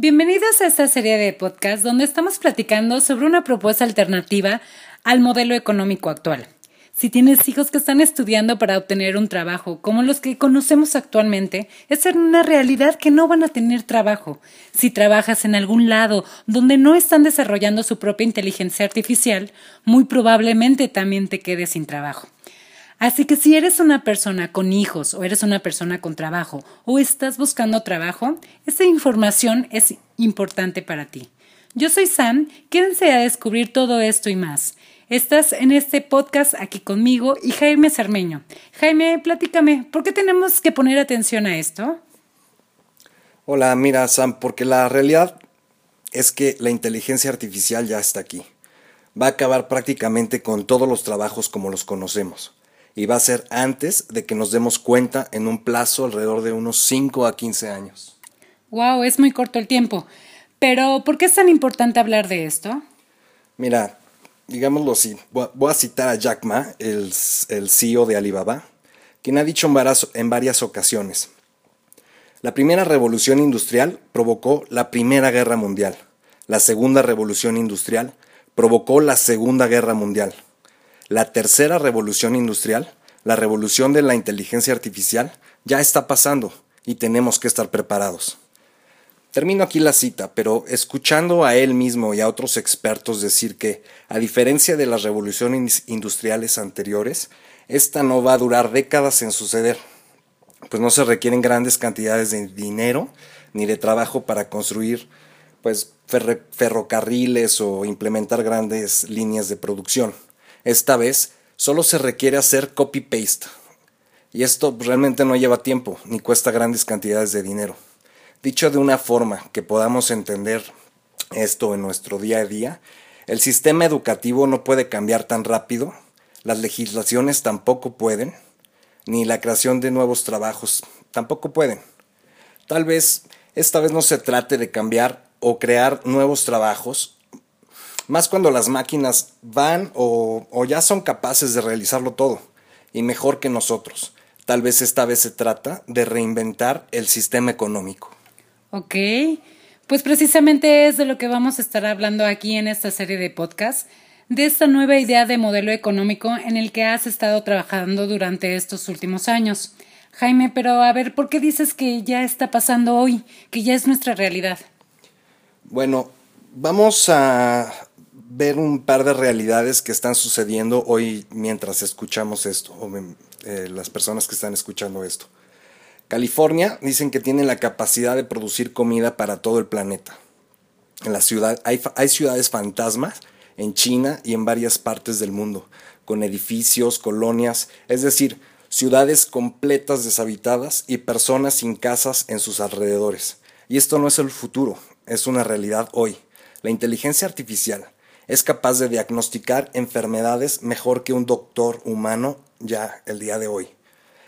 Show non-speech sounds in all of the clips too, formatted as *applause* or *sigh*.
Bienvenidos a esta serie de podcast donde estamos platicando sobre una propuesta alternativa al modelo económico actual. Si tienes hijos que están estudiando para obtener un trabajo como los que conocemos actualmente, es una realidad que no van a tener trabajo. Si trabajas en algún lado donde no están desarrollando su propia inteligencia artificial, muy probablemente también te quedes sin trabajo. Así que si eres una persona con hijos o eres una persona con trabajo o estás buscando trabajo, esta información es importante para ti. Yo soy Sam, quédense a descubrir todo esto y más. Estás en este podcast aquí conmigo y Jaime Cermeño. Jaime, platícame, ¿por qué tenemos que poner atención a esto? Hola, mira Sam, porque la realidad es que la inteligencia artificial ya está aquí. Va a acabar prácticamente con todos los trabajos como los conocemos y va a ser antes de que nos demos cuenta en un plazo alrededor de unos 5 a 15 años. Wow, es muy corto el tiempo. Pero, ¿por qué es tan importante hablar de esto? Mira, digámoslo así, voy a citar a Jack Ma, el, el CEO de Alibaba, quien ha dicho en varias ocasiones, la primera revolución industrial provocó la Primera Guerra Mundial, la segunda revolución industrial provocó la Segunda Guerra Mundial, la tercera revolución industrial, la revolución de la inteligencia artificial, ya está pasando y tenemos que estar preparados. Termino aquí la cita, pero escuchando a él mismo y a otros expertos decir que, a diferencia de las revoluciones industriales anteriores, esta no va a durar décadas en suceder, pues no se requieren grandes cantidades de dinero ni de trabajo para construir pues ferrocarriles o implementar grandes líneas de producción. Esta vez solo se requiere hacer copy-paste. Y esto realmente no lleva tiempo ni cuesta grandes cantidades de dinero. Dicho de una forma que podamos entender esto en nuestro día a día, el sistema educativo no puede cambiar tan rápido, las legislaciones tampoco pueden, ni la creación de nuevos trabajos tampoco pueden. Tal vez esta vez no se trate de cambiar o crear nuevos trabajos, más cuando las máquinas van o, ya son capaces de realizarlo todo, y mejor que nosotros. Tal vez esta vez se trata de reinventar el sistema económico. Ok, pues precisamente es de lo que vamos a estar hablando aquí en esta serie de podcast, de esta nueva idea de modelo económico en el que has estado trabajando durante estos últimos años. Jaime, pero a ver, ¿por qué dices que ya está pasando hoy, que ya es nuestra realidad? Bueno, vamos a, ver un par de realidades que están sucediendo hoy mientras escuchamos esto, o eh, las personas que están escuchando esto. California dicen que tiene la capacidad de producir comida para todo el planeta. En la ciudad hay, hay ciudades fantasmas en China y en varias partes del mundo, con edificios, colonias, es decir, ciudades completas deshabitadas y personas sin casas en sus alrededores. Y esto no es el futuro, es una realidad hoy. La inteligencia artificial, es capaz de diagnosticar enfermedades mejor que un doctor humano ya el día de hoy.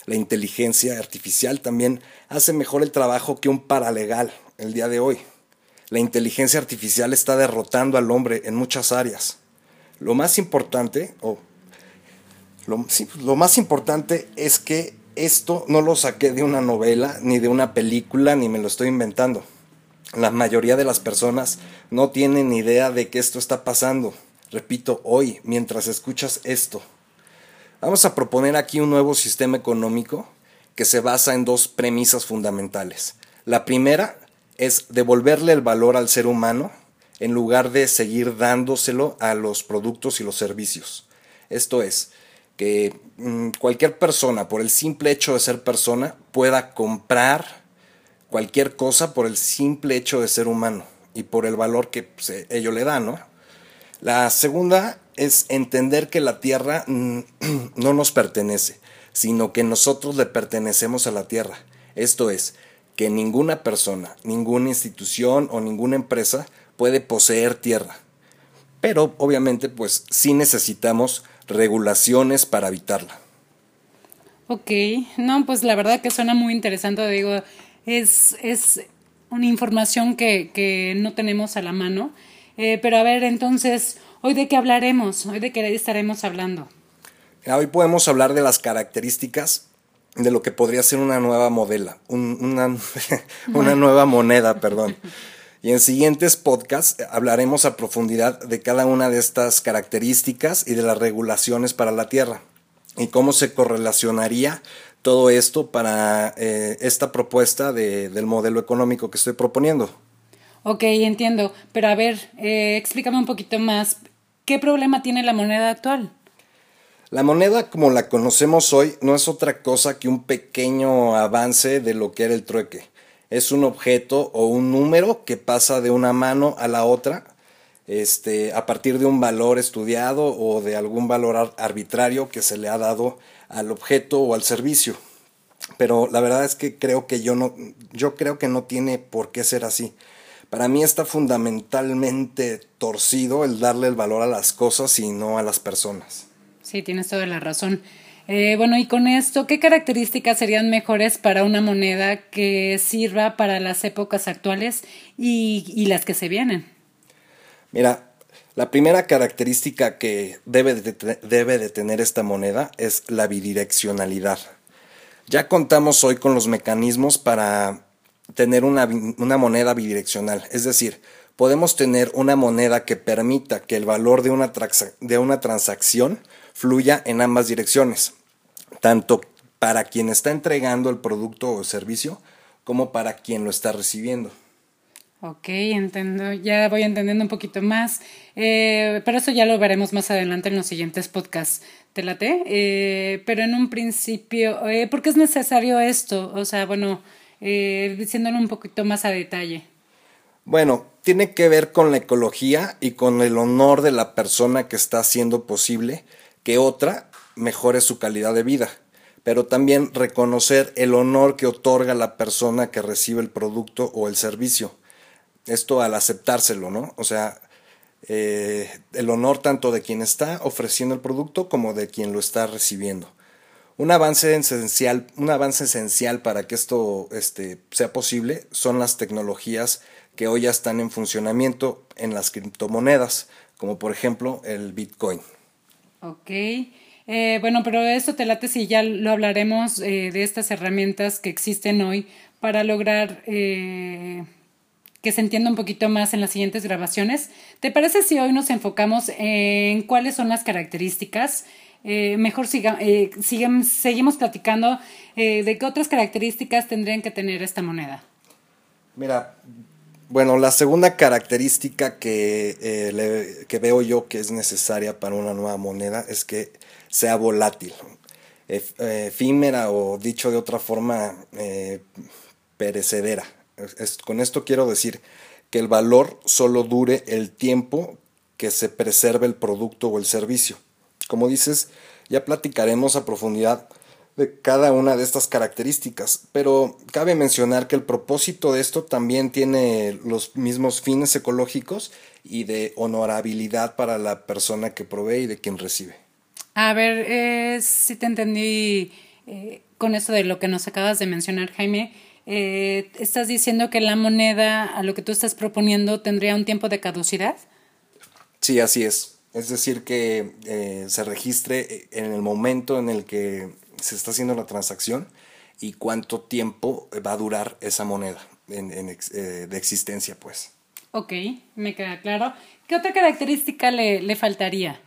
La inteligencia artificial también hace mejor el trabajo que un paralegal el día de hoy. La inteligencia artificial está derrotando al hombre en muchas áreas. Lo más importante, o lo, más importante es que esto no lo saqué de una novela, ni de una película, ni me lo estoy inventando. La mayoría de las personas no tienen idea de que esto está pasando. Repito, hoy, mientras escuchas esto. Vamos a proponer aquí un nuevo sistema económico que se basa en dos premisas fundamentales. La primera es devolverle el valor al ser humano en lugar de seguir dándoselo a los productos y los servicios. Esto es, que mm, cualquier persona, por el simple hecho de ser persona, pueda comprar cualquier cosa por el simple hecho de ser humano y por el valor que pues, e, ello le da, ¿no? La segunda es entender que la tierra *clears throat* no nos pertenece, sino que nosotros le pertenecemos a la tierra. Esto es, que ninguna persona, ninguna institución o ninguna empresa puede poseer tierra. Pero obviamente pues sí necesitamos regulaciones para habitarla. Ok, no, pues la verdad que suena muy interesante, digo, es, es una información que, que, no tenemos a la mano. Eh, pero a ver, entonces, ¿hoy de qué hablaremos? ¿Hoy de qué estaremos hablando? Hoy podemos hablar de las características de lo que podría ser una nueva modela, una, *laughs* una nueva moneda, perdón. Y en siguientes podcasts hablaremos a profundidad de cada una de estas características y de las regulaciones para la Tierra y cómo se correlacionaría todo esto para eh, esta propuesta de, del modelo económico que estoy proponiendo. Ok, entiendo. Pero a ver, eh, explícame un poquito más. ¿Qué problema tiene la moneda actual? La moneda como la conocemos hoy no es otra cosa que un pequeño avance de lo que era el trueque. Es un objeto o un número que pasa de una mano a la otra este, a partir de un valor estudiado o de algún valor arbitrario que se le ha dado al objeto o al servicio. Pero la verdad es que creo que yo no, yo creo que no tiene por qué ser así. Para mí está fundamentalmente torcido el darle el valor a las cosas y no a las personas. Sí, tienes toda la razón. Eh, bueno, y con esto, ¿qué características serían mejores para una moneda que sirva para las épocas actuales y, y las que se vienen? Mira, la primera característica que debe de, debe de tener esta moneda es la bidireccionalidad. Ya contamos hoy con los mecanismos para tener una, una, moneda bidireccional, es decir, podemos tener una moneda que permita que el valor de una, de una transacción fluya en ambas direcciones, tanto para quien está entregando el producto o servicio como para quien lo está recibiendo. Ok, entiendo, ya voy entendiendo un poquito más, eh, pero eso ya lo veremos más adelante en los siguientes podcasts. ¿Te late? Eh, pero en un principio, eh, ¿por qué es necesario esto? O sea, bueno, eh, diciéndolo un poquito más a detalle. Bueno, tiene que ver con la ecología y con el honor de la persona que está haciendo posible que otra mejore su calidad de vida, pero también reconocer el honor que otorga la persona que recibe el producto o el servicio esto al aceptárselo, ¿no? O sea, eh, el honor tanto de quien está ofreciendo el producto como de quien lo está recibiendo. Un avance esencial, un avance esencial para que esto este, sea posible son las tecnologías que hoy ya están en funcionamiento en las criptomonedas, como por ejemplo el Bitcoin. Ok. Eh, bueno, pero esto te late si ya lo hablaremos eh, de estas herramientas que existen hoy para lograr que se entienda un poquito más en las siguientes grabaciones. ¿Te parece si hoy nos enfocamos en cuáles son las características? Eh, mejor siga, eh, seguimos platicando eh, de qué otras características tendrían que tener esta moneda. Mira, bueno, la segunda característica que, que veo yo que es necesaria para una nueva moneda es que sea volátil, efímera o dicho de otra forma, perecedera con esto quiero decir que el valor solo dure el tiempo que se preserve el producto o el servicio. Como dices, ya platicaremos a profundidad de cada una de estas características, pero cabe mencionar que el propósito de esto también tiene los mismos fines ecológicos y de honorabilidad para la persona que provee y de quien recibe. A ver, eh, si te entendí eh, con esto de lo que nos acabas de mencionar, Jaime. Eh, ¿Estás diciendo que la moneda, a lo que tú estás proponiendo, tendría un tiempo de caducidad? Sí, así es. Es decir, que eh, se registre en el momento en el que se está haciendo la transacción y cuánto tiempo va a durar esa moneda en, eh, de existencia, pues. Ok, me queda claro. ¿Qué otra característica le, le faltaría?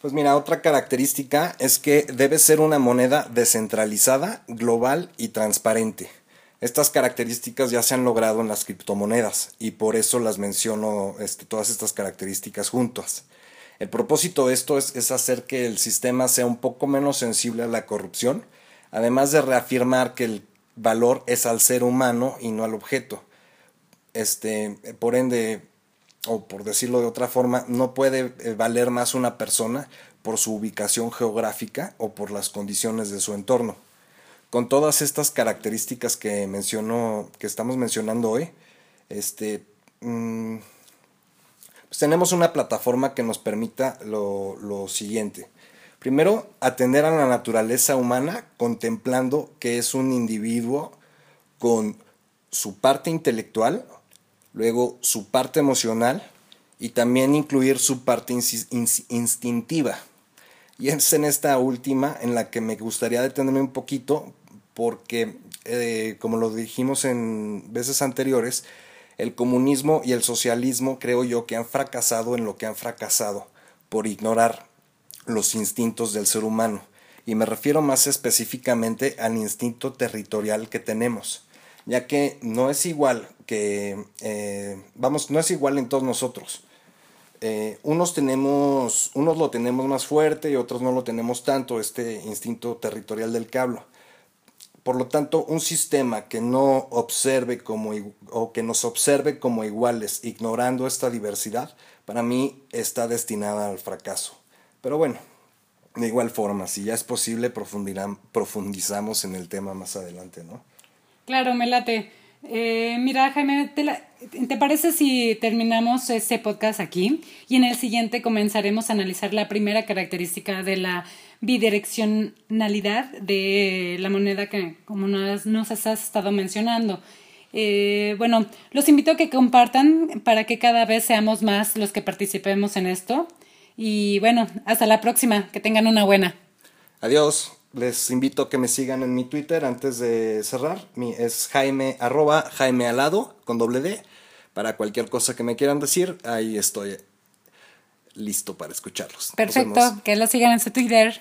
Pues mira, otra característica es que debe ser una moneda descentralizada, global y transparente. Estas características ya se han logrado en las criptomonedas y por eso las menciono este, todas estas características juntas. El propósito de esto es, es, hacer que el sistema sea un poco menos sensible a la corrupción, además de reafirmar que el valor es al ser humano y no al objeto. Este, por ende, o por decirlo de otra forma, no puede eh, valer más una persona por su ubicación geográfica o por las condiciones de su entorno con todas estas características que mencionó, que estamos mencionando hoy, este, mm, pues tenemos una plataforma que nos permita lo, lo siguiente. Primero, atender a la naturaleza humana contemplando que es un individuo con su parte intelectual, luego su parte emocional y también incluir su parte instintiva. Y es en esta última en la que me gustaría detenerme un poquito porque, eh, como lo dijimos en veces anteriores, El comunismo y el socialismo creo yo que han fracasado en lo que han fracasado por ignorar los instintos del ser humano. Y me refiero más específicamente al instinto territorial que tenemos, ya que no es igual que, eh, vamos, no es igual en todos nosotros. Eh, unos tenemos, unos lo tenemos más fuerte y otros no lo tenemos tanto, este instinto territorial del que hablo. Por lo tanto, un sistema que no observe como o que nos observe como iguales, ignorando esta diversidad, para mí está destinada al fracaso. Pero bueno, de igual forma, si ya es posible, profundizamos en el tema más adelante, ¿no? Claro, me late. Eh, mira, Jaime, ¿te, parece si terminamos este podcast aquí? Y en el siguiente comenzaremos a analizar la primera característica de la bidireccionalidad de la moneda que, como nos, nos has estado mencionando. Eh, bueno, los invito a que compartan para que cada vez seamos más los que participemos en esto. Y bueno, hasta la próxima. Que tengan una buena. Adiós. Les invito a que me sigan en mi Twitter antes de cerrar. Mi es Jaime arroba Jaime Alado con doble D. Para cualquier cosa que me quieran decir, ahí estoy listo para escucharlos. Perfecto, que lo sigan en su Twitter.